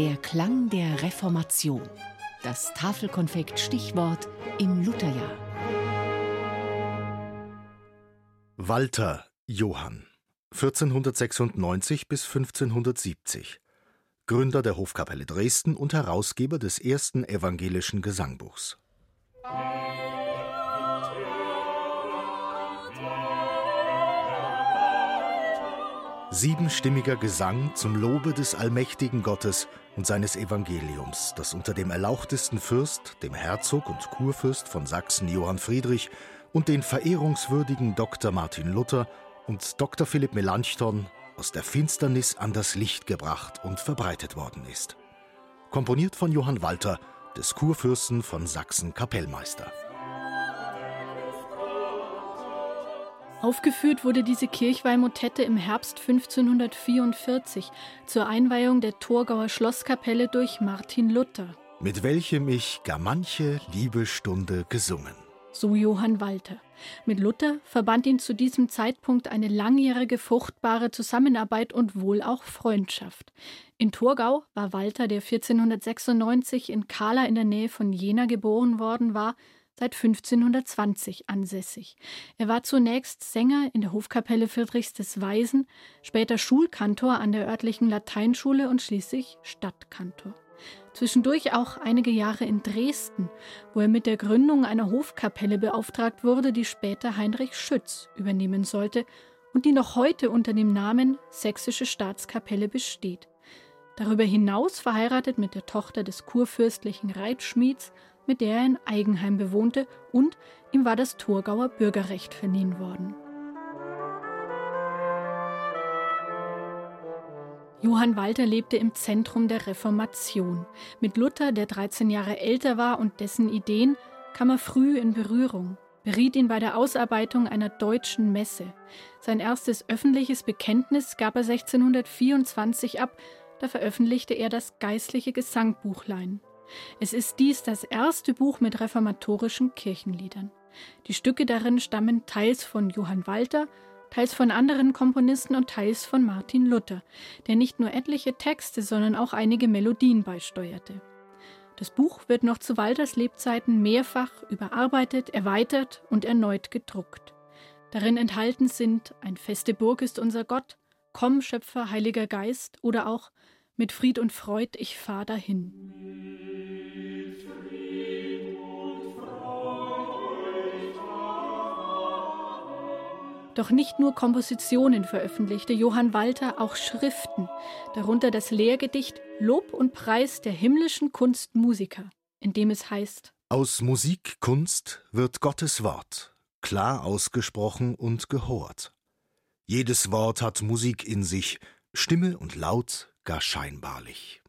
Der Klang der Reformation. Das Tafelkonfekt Stichwort im Lutherjahr. Walter Johann 1496 bis 1570 Gründer der Hofkapelle Dresden und Herausgeber des ersten evangelischen Gesangbuchs. Siebenstimmiger Gesang zum Lobe des allmächtigen Gottes und seines Evangeliums, das unter dem erlauchtesten Fürst, dem Herzog und Kurfürst von Sachsen Johann Friedrich und den verehrungswürdigen Dr. Martin Luther und Dr. Philipp Melanchthon aus der Finsternis an das Licht gebracht und verbreitet worden ist. Komponiert von Johann Walter, des Kurfürsten von Sachsen Kapellmeister. Aufgeführt wurde diese Kirchweihmotette im Herbst 1544 zur Einweihung der Torgauer Schlosskapelle durch Martin Luther. Mit welchem ich gar manche liebe Stunde gesungen. So Johann Walter. Mit Luther verband ihn zu diesem Zeitpunkt eine langjährige fruchtbare Zusammenarbeit und wohl auch Freundschaft. In Torgau war Walter, der 1496 in Kala in der Nähe von Jena geboren worden war, seit 1520 ansässig. Er war zunächst Sänger in der Hofkapelle Friedrichs des Weisen, später Schulkantor an der örtlichen Lateinschule und schließlich Stadtkantor. Zwischendurch auch einige Jahre in Dresden, wo er mit der Gründung einer Hofkapelle beauftragt wurde, die später Heinrich Schütz übernehmen sollte und die noch heute unter dem Namen Sächsische Staatskapelle besteht. Darüber hinaus verheiratet mit der Tochter des kurfürstlichen Reitschmieds mit der er ein Eigenheim bewohnte, und ihm war das Thurgauer Bürgerrecht verliehen worden. Johann Walter lebte im Zentrum der Reformation. Mit Luther, der 13 Jahre älter war und dessen Ideen, kam er früh in Berührung, beriet ihn bei der Ausarbeitung einer deutschen Messe. Sein erstes öffentliches Bekenntnis gab er 1624 ab, da veröffentlichte er das geistliche Gesangbuchlein. Es ist dies das erste Buch mit reformatorischen Kirchenliedern. Die Stücke darin stammen teils von Johann Walter, teils von anderen Komponisten und teils von Martin Luther, der nicht nur etliche Texte, sondern auch einige Melodien beisteuerte. Das Buch wird noch zu Walters Lebzeiten mehrfach überarbeitet, erweitert und erneut gedruckt. Darin enthalten sind Ein feste Burg ist unser Gott, Komm, Schöpfer, Heiliger Geist oder auch Mit Fried und Freud ich fahr dahin. Doch nicht nur Kompositionen veröffentlichte Johann Walter, auch Schriften, darunter das Lehrgedicht Lob und Preis der himmlischen Kunstmusiker, in dem es heißt Aus Musik, Kunst wird Gottes Wort, klar ausgesprochen und gehort. Jedes Wort hat Musik in sich, Stimme und Laut gar scheinbarlich.